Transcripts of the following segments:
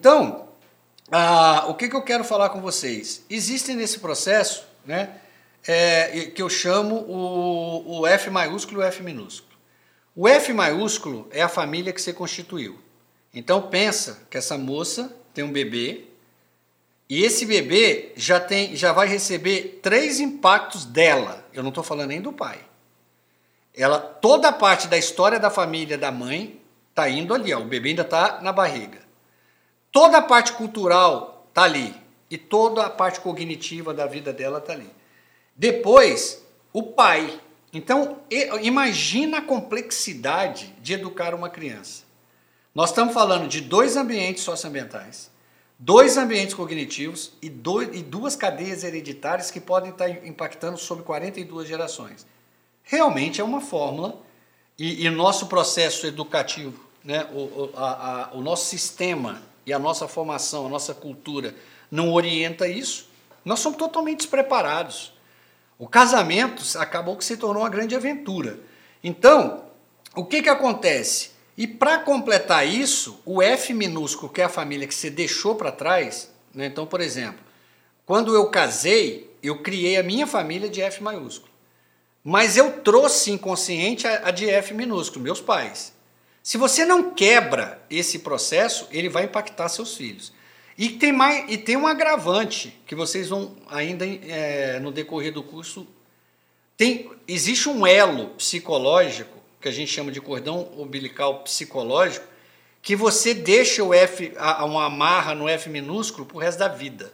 Então, ah, o que, que eu quero falar com vocês? Existe nesse processo, né, é, que eu chamo o, o F maiúsculo e o F minúsculo. O F maiúsculo é a família que você constituiu. Então pensa que essa moça tem um bebê e esse bebê já tem, já vai receber três impactos dela. Eu não estou falando nem do pai. Ela, toda a parte da história da família da mãe está indo ali. Ó, o bebê ainda está na barriga. Toda a parte cultural está ali. E toda a parte cognitiva da vida dela está ali. Depois, o pai. Então, imagina a complexidade de educar uma criança. Nós estamos falando de dois ambientes socioambientais, dois ambientes cognitivos e, dois, e duas cadeias hereditárias que podem estar impactando sobre 42 gerações. Realmente é uma fórmula e, o nosso processo educativo, né, o, a, a, o nosso sistema e a nossa formação, a nossa cultura não orienta isso, nós somos totalmente despreparados. O casamento acabou que se tornou uma grande aventura. Então, o que, que acontece? E para completar isso, o F minúsculo, que é a família que você deixou para trás, né? então, por exemplo, quando eu casei, eu criei a minha família de F maiúsculo. Mas eu trouxe inconsciente a de F minúsculo, meus pais. Se você não quebra esse processo, ele vai impactar seus filhos. E tem, mais, e tem um agravante que vocês vão ainda é, no decorrer do curso. Tem, existe um elo psicológico, que a gente chama de cordão umbilical psicológico, que você deixa o F, uma amarra no F minúsculo para o resto da vida.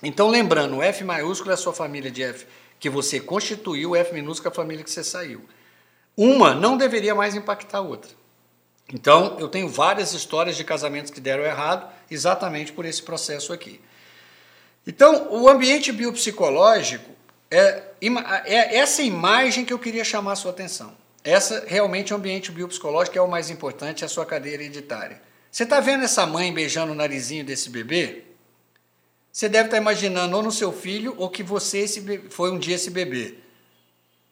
Então, lembrando, o F maiúsculo é a sua família de F que você constituiu, o F minúsculo é a família que você saiu. Uma não deveria mais impactar a outra. Então, eu tenho várias histórias de casamentos que deram errado exatamente por esse processo aqui. Então, o ambiente biopsicológico é, é essa imagem que eu queria chamar a sua atenção. Essa realmente o ambiente biopsicológico é o mais importante, é a sua cadeia hereditária. Você está vendo essa mãe beijando o narizinho desse bebê? Você deve estar tá imaginando ou no seu filho ou que você foi um dia esse bebê.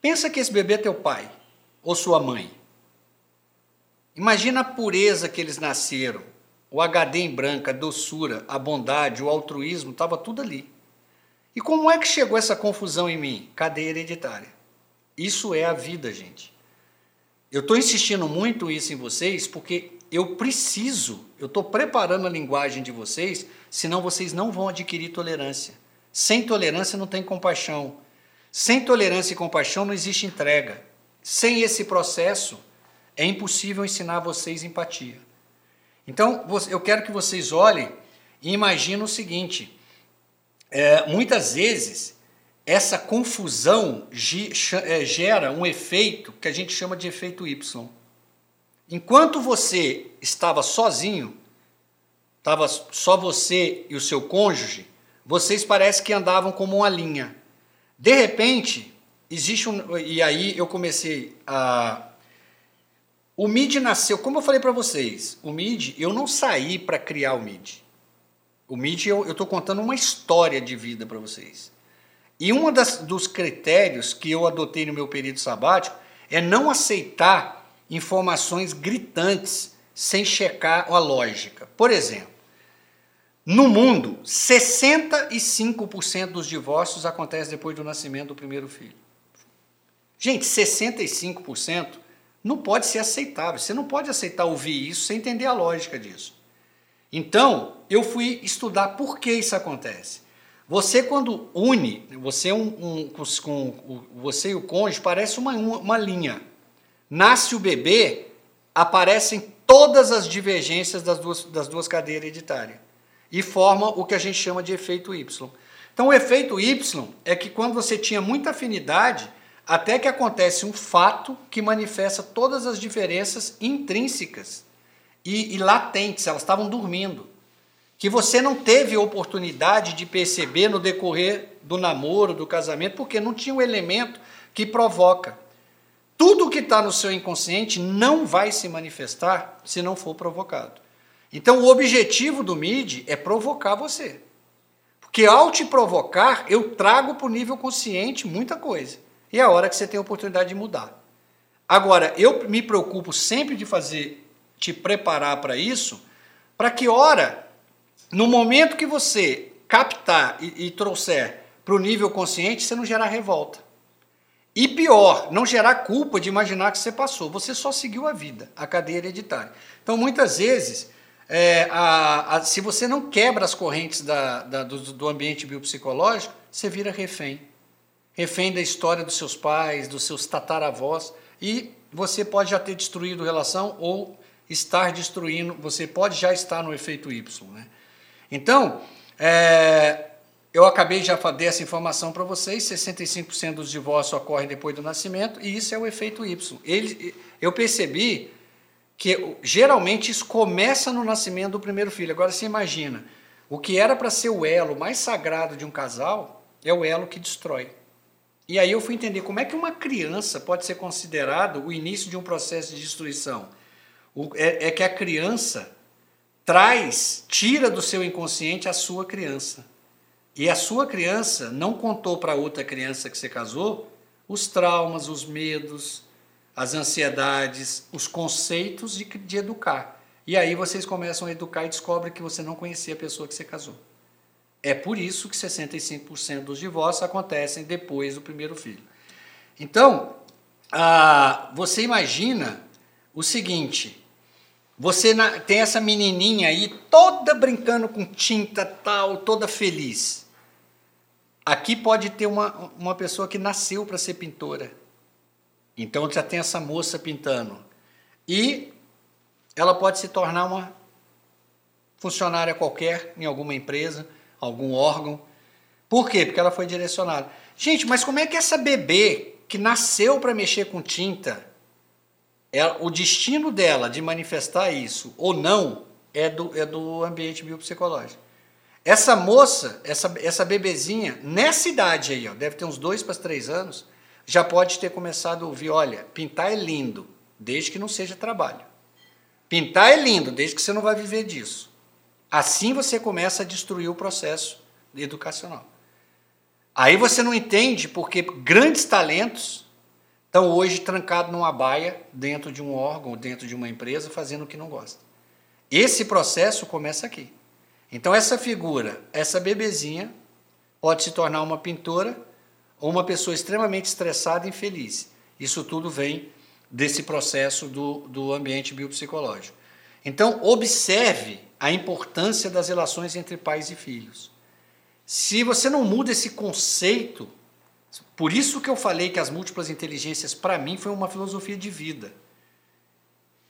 Pensa que esse bebê é teu pai ou sua mãe. Imagina a pureza que eles nasceram, o HD em branco, a doçura, a bondade, o altruísmo, estava tudo ali. E como é que chegou essa confusão em mim? Cadeia hereditária. Isso é a vida, gente. Eu estou insistindo muito isso em vocês porque eu preciso, eu estou preparando a linguagem de vocês, senão vocês não vão adquirir tolerância. Sem tolerância não tem compaixão. Sem tolerância e compaixão não existe entrega. Sem esse processo, é impossível ensinar vocês empatia. Então, eu quero que vocês olhem e imaginem o seguinte: é, muitas vezes essa confusão é, gera um efeito que a gente chama de efeito Y. Enquanto você estava sozinho, estava só você e o seu cônjuge, vocês parecem que andavam como uma linha. De repente, existe um. E aí eu comecei a o MID nasceu, como eu falei para vocês, o MID, eu não saí para criar o MID. O MID, eu estou contando uma história de vida para vocês. E um dos critérios que eu adotei no meu período sabático é não aceitar informações gritantes sem checar a lógica. Por exemplo, no mundo, 65% dos divórcios acontecem depois do nascimento do primeiro filho. Gente, 65% não pode ser aceitável. Você não pode aceitar ouvir isso sem entender a lógica disso. Então, eu fui estudar por que isso acontece. Você, quando une, você, um, um, com, você e o cônjuge, parece uma, uma linha. Nasce o bebê, aparecem todas as divergências das duas, das duas cadeias hereditárias e forma o que a gente chama de efeito Y. Então, o efeito Y é que quando você tinha muita afinidade, até que acontece um fato que manifesta todas as diferenças intrínsecas e, e latentes, elas estavam dormindo, que você não teve oportunidade de perceber no decorrer do namoro, do casamento, porque não tinha o um elemento que provoca. Tudo que está no seu inconsciente não vai se manifestar se não for provocado. Então, o objetivo do MID é provocar você. Porque ao te provocar, eu trago para o nível consciente muita coisa. E é a hora que você tem a oportunidade de mudar. Agora, eu me preocupo sempre de fazer, te preparar para isso, para que hora no momento que você captar e, e trouxer para o nível consciente, você não gerar revolta. E pior, não gerar culpa de imaginar que você passou. Você só seguiu a vida, a cadeia hereditária. Então, muitas vezes, é, a, a, se você não quebra as correntes da, da, do, do ambiente biopsicológico, você vira refém. Refém da história dos seus pais, dos seus tataravós. E você pode já ter destruído relação ou estar destruindo, você pode já estar no efeito Y. Né? Então, é, eu acabei já de essa informação para vocês, 65% dos divórcios ocorrem depois do nascimento, e isso é o efeito Y. Ele, eu percebi que geralmente isso começa no nascimento do primeiro filho. Agora você imagina, o que era para ser o elo mais sagrado de um casal é o elo que destrói. E aí eu fui entender como é que uma criança pode ser considerado o início de um processo de destruição. O, é, é que a criança traz, tira do seu inconsciente a sua criança. E a sua criança não contou para outra criança que você casou os traumas, os medos, as ansiedades, os conceitos de, de educar. E aí vocês começam a educar e descobrem que você não conhecia a pessoa que você casou. É por isso que 65% dos divórcios acontecem depois do primeiro filho. Então, ah, você imagina o seguinte: você na, tem essa menininha aí toda brincando com tinta tal, toda feliz. Aqui pode ter uma, uma pessoa que nasceu para ser pintora. Então já tem essa moça pintando. E ela pode se tornar uma funcionária qualquer em alguma empresa, algum órgão. Por quê? Porque ela foi direcionada. Gente, mas como é que essa bebê que nasceu para mexer com tinta, é, o destino dela de manifestar isso ou não é do, é do ambiente biopsicológico. Essa moça, essa, essa bebezinha, nessa idade aí, ó, deve ter uns dois para três anos, já pode ter começado a ouvir: olha, pintar é lindo, desde que não seja trabalho. Pintar é lindo, desde que você não vai viver disso. Assim você começa a destruir o processo educacional. Aí você não entende porque grandes talentos estão hoje trancados numa baia dentro de um órgão, dentro de uma empresa, fazendo o que não gosta. Esse processo começa aqui. Então essa figura, essa bebezinha, pode se tornar uma pintora ou uma pessoa extremamente estressada e infeliz. Isso tudo vem desse processo do, do ambiente biopsicológico. Então, observe a importância das relações entre pais e filhos. Se você não muda esse conceito, por isso que eu falei que as múltiplas inteligências, para mim, foi uma filosofia de vida.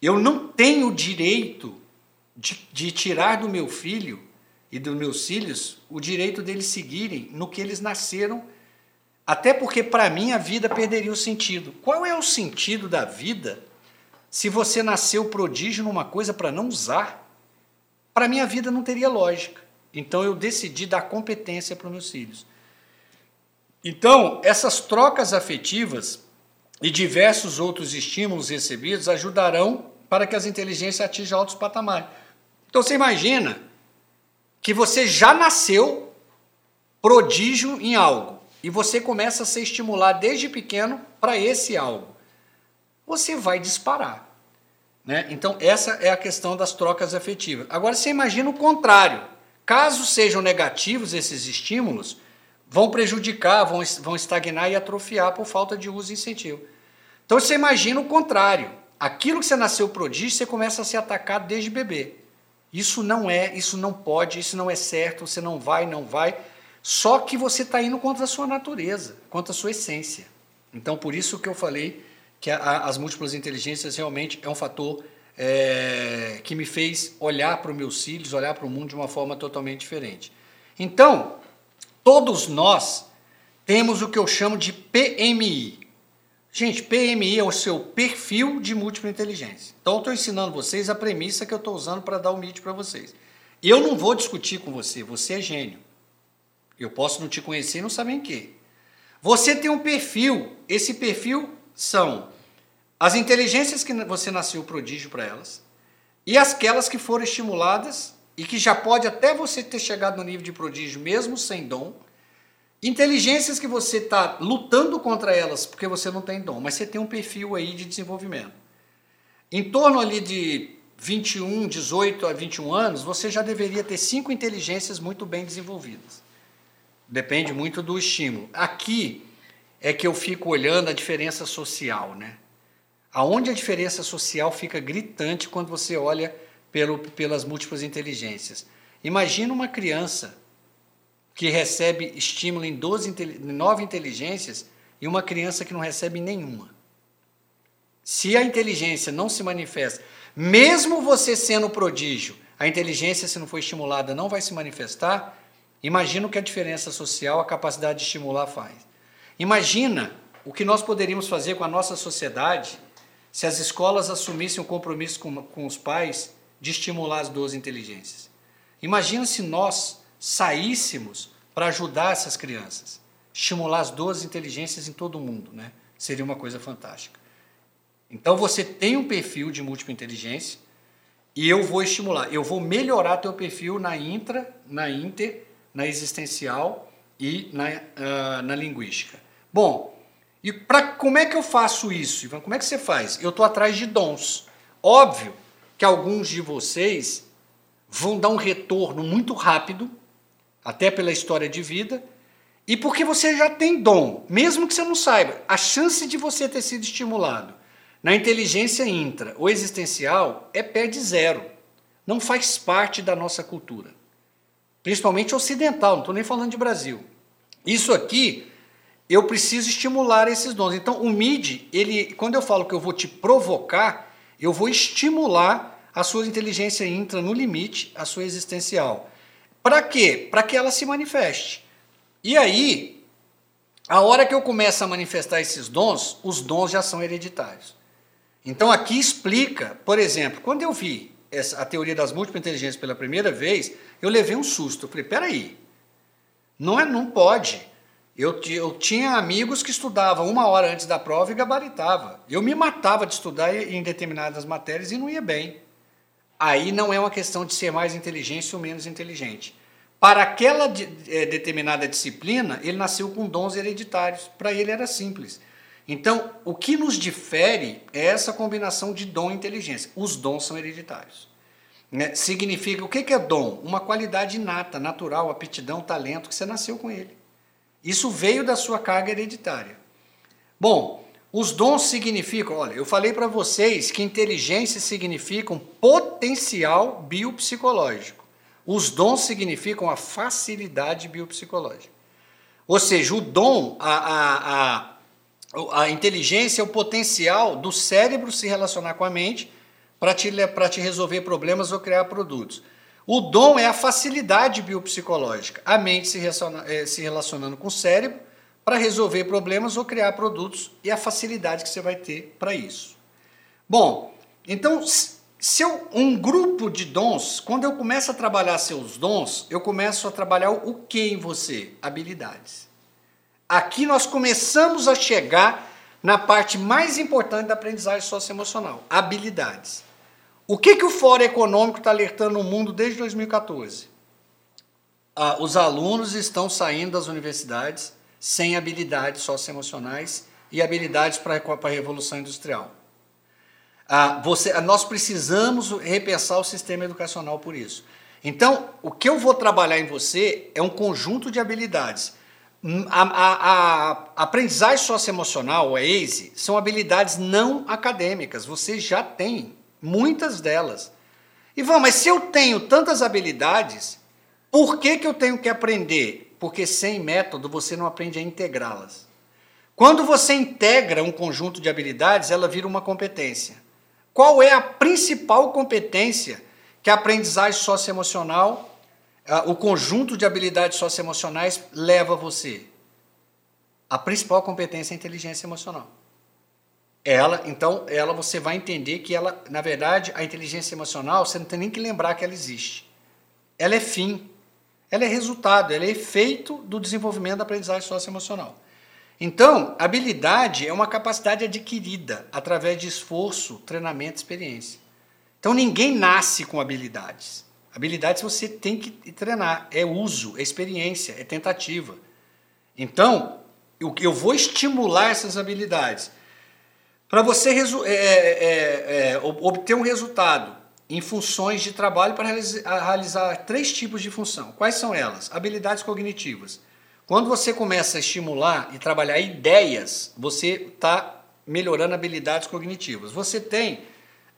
Eu não tenho direito de, de tirar do meu filho e dos meus filhos o direito deles seguirem no que eles nasceram, até porque, para mim, a vida perderia o sentido. Qual é o sentido da vida se você nasceu prodígio numa coisa para não usar? para mim a vida não teria lógica. Então eu decidi dar competência para os meus filhos. Então, essas trocas afetivas e diversos outros estímulos recebidos ajudarão para que as inteligências atinjam altos patamares. Então você imagina que você já nasceu prodígio em algo e você começa a ser estimulado desde pequeno para esse algo. Você vai disparar. Né? Então, essa é a questão das trocas afetivas. Agora, você imagina o contrário. Caso sejam negativos esses estímulos, vão prejudicar, vão, vão estagnar e atrofiar por falta de uso e incentivo. Então, você imagina o contrário. Aquilo que você nasceu prodígio, você começa a ser atacado desde bebê. Isso não é, isso não pode, isso não é certo, você não vai, não vai. Só que você está indo contra a sua natureza, contra a sua essência. Então, por isso que eu falei que a, as múltiplas inteligências realmente é um fator é, que me fez olhar para os meus filhos, olhar para o mundo de uma forma totalmente diferente. Então, todos nós temos o que eu chamo de PMI. Gente, PMI é o seu perfil de múltipla inteligência. Então, eu estou ensinando vocês a premissa que eu estou usando para dar o MIT para vocês. Eu não vou discutir com você, você é gênio. Eu posso não te conhecer e não saber em quê. Você tem um perfil, esse perfil são as inteligências que você nasceu prodígio para elas e aquelas que foram estimuladas e que já pode até você ter chegado no nível de prodígio mesmo sem dom. Inteligências que você está lutando contra elas porque você não tem dom, mas você tem um perfil aí de desenvolvimento. Em torno ali de 21, 18 a 21 anos, você já deveria ter cinco inteligências muito bem desenvolvidas. Depende muito do estímulo. Aqui é que eu fico olhando a diferença social, né? Aonde a diferença social fica gritante quando você olha pelo, pelas múltiplas inteligências. Imagina uma criança que recebe estímulo em 12, 9 inteligências e uma criança que não recebe nenhuma. Se a inteligência não se manifesta, mesmo você sendo prodígio, a inteligência, se não for estimulada, não vai se manifestar, imagina o que a diferença social, a capacidade de estimular faz. Imagina o que nós poderíamos fazer com a nossa sociedade se as escolas assumissem o compromisso com, com os pais de estimular as 12 inteligências. Imagina se nós saíssemos para ajudar essas crianças, estimular as 12 inteligências em todo o mundo, né? Seria uma coisa fantástica. Então você tem um perfil de múltipla inteligência e eu vou estimular, eu vou melhorar teu perfil na intra, na inter, na existencial e na, uh, na linguística. Bom, e para como é que eu faço isso, Ivan? Como é que você faz? Eu estou atrás de dons. Óbvio que alguns de vocês vão dar um retorno muito rápido, até pela história de vida, e porque você já tem dom, mesmo que você não saiba, a chance de você ter sido estimulado na inteligência intra ou existencial é pé de zero. Não faz parte da nossa cultura. Principalmente ocidental, não estou nem falando de Brasil. Isso aqui, eu preciso estimular esses dons. Então, o MID, ele, quando eu falo que eu vou te provocar, eu vou estimular a sua inteligência intra no limite, a sua existencial. Para quê? Para que ela se manifeste. E aí, a hora que eu começo a manifestar esses dons, os dons já são hereditários. Então aqui explica, por exemplo, quando eu vi essa, a teoria das múltiplas inteligências pela primeira vez, eu levei um susto. Eu falei, peraí, não, é, não pode. Eu, eu tinha amigos que estudavam uma hora antes da prova e gabaritava. Eu me matava de estudar em determinadas matérias e não ia bem. Aí não é uma questão de ser mais inteligente ou menos inteligente. Para aquela de, é, determinada disciplina, ele nasceu com dons hereditários. Para ele era simples. Então, o que nos difere é essa combinação de dom e inteligência. Os dons são hereditários. Né? Significa, o que é dom? Uma qualidade inata, natural, aptidão, talento, que você nasceu com ele. Isso veio da sua carga hereditária. Bom, os dons significam, olha, eu falei para vocês que inteligência significa um potencial biopsicológico. Os dons significam a facilidade biopsicológica. Ou seja, o dom, a, a, a, a inteligência é o potencial do cérebro se relacionar com a mente para te, te resolver problemas ou criar produtos. O dom é a facilidade biopsicológica, a mente se, eh, se relacionando com o cérebro para resolver problemas ou criar produtos e a facilidade que você vai ter para isso. Bom, então, se eu, um grupo de dons, quando eu começo a trabalhar seus dons, eu começo a trabalhar o que em você? Habilidades. Aqui nós começamos a chegar na parte mais importante da aprendizagem socioemocional, habilidades. O que, que o Fórum Econômico está alertando no mundo desde 2014? Ah, os alunos estão saindo das universidades sem habilidades socioemocionais e habilidades para a revolução industrial. Ah, você, nós precisamos repensar o sistema educacional por isso. Então, o que eu vou trabalhar em você é um conjunto de habilidades. A, a, a, a aprendizagem socioemocional, a ACE, são habilidades não acadêmicas. Você já tem muitas delas. Vamos, mas se eu tenho tantas habilidades, por que, que eu tenho que aprender porque sem método você não aprende a integrá-las. Quando você integra um conjunto de habilidades, ela vira uma competência. Qual é a principal competência que a aprendizagem socioemocional, o conjunto de habilidades socioemocionais leva você? A principal competência é a inteligência emocional. Ela, então, ela você vai entender que ela, na verdade, a inteligência emocional, você não tem nem que lembrar que ela existe. Ela é fim ela é resultado, ela é efeito do desenvolvimento da aprendizagem socioemocional. Então, habilidade é uma capacidade adquirida através de esforço, treinamento, experiência. Então, ninguém nasce com habilidades. Habilidades você tem que treinar, é uso, é experiência, é tentativa. Então, eu vou estimular essas habilidades. Para você é, é, é, é obter um resultado em funções de trabalho para realizar três tipos de função. Quais são elas? Habilidades cognitivas. Quando você começa a estimular e trabalhar ideias, você está melhorando habilidades cognitivas. Você tem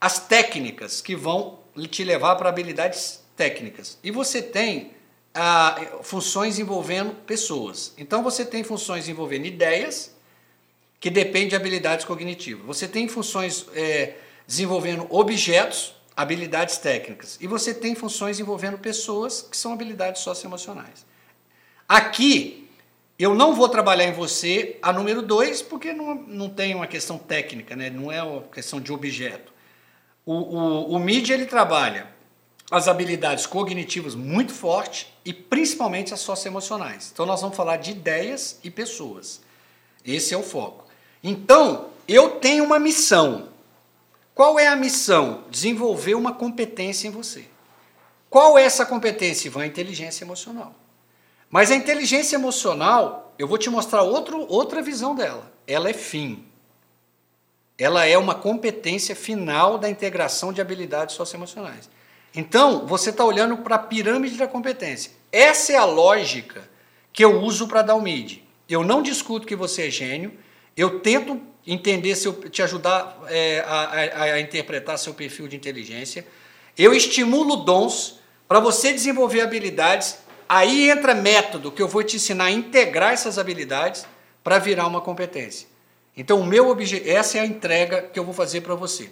as técnicas que vão te levar para habilidades técnicas. E você tem ah, funções envolvendo pessoas. Então você tem funções envolvendo ideias, que dependem de habilidades cognitivas. Você tem funções é, desenvolvendo objetos, habilidades técnicas. E você tem funções envolvendo pessoas, que são habilidades socioemocionais. Aqui, eu não vou trabalhar em você a número 2, porque não, não tem uma questão técnica, né? não é uma questão de objeto. O, o, o ele trabalha as habilidades cognitivas muito forte e principalmente as socioemocionais. Então nós vamos falar de ideias e pessoas. Esse é o foco. Então, eu tenho uma missão. Qual é a missão? Desenvolver uma competência em você. Qual é essa competência, Ivan? Inteligência emocional. Mas a inteligência emocional, eu vou te mostrar outro, outra visão dela. Ela é fim. Ela é uma competência final da integração de habilidades socioemocionais. Então, você está olhando para a pirâmide da competência. Essa é a lógica que eu uso para dar o MID. Eu não discuto que você é gênio, eu tento entender, se eu, te ajudar é, a, a, a interpretar seu perfil de inteligência. Eu estimulo dons para você desenvolver habilidades. Aí entra método que eu vou te ensinar a integrar essas habilidades para virar uma competência. Então, o meu objetivo, essa é a entrega que eu vou fazer para você.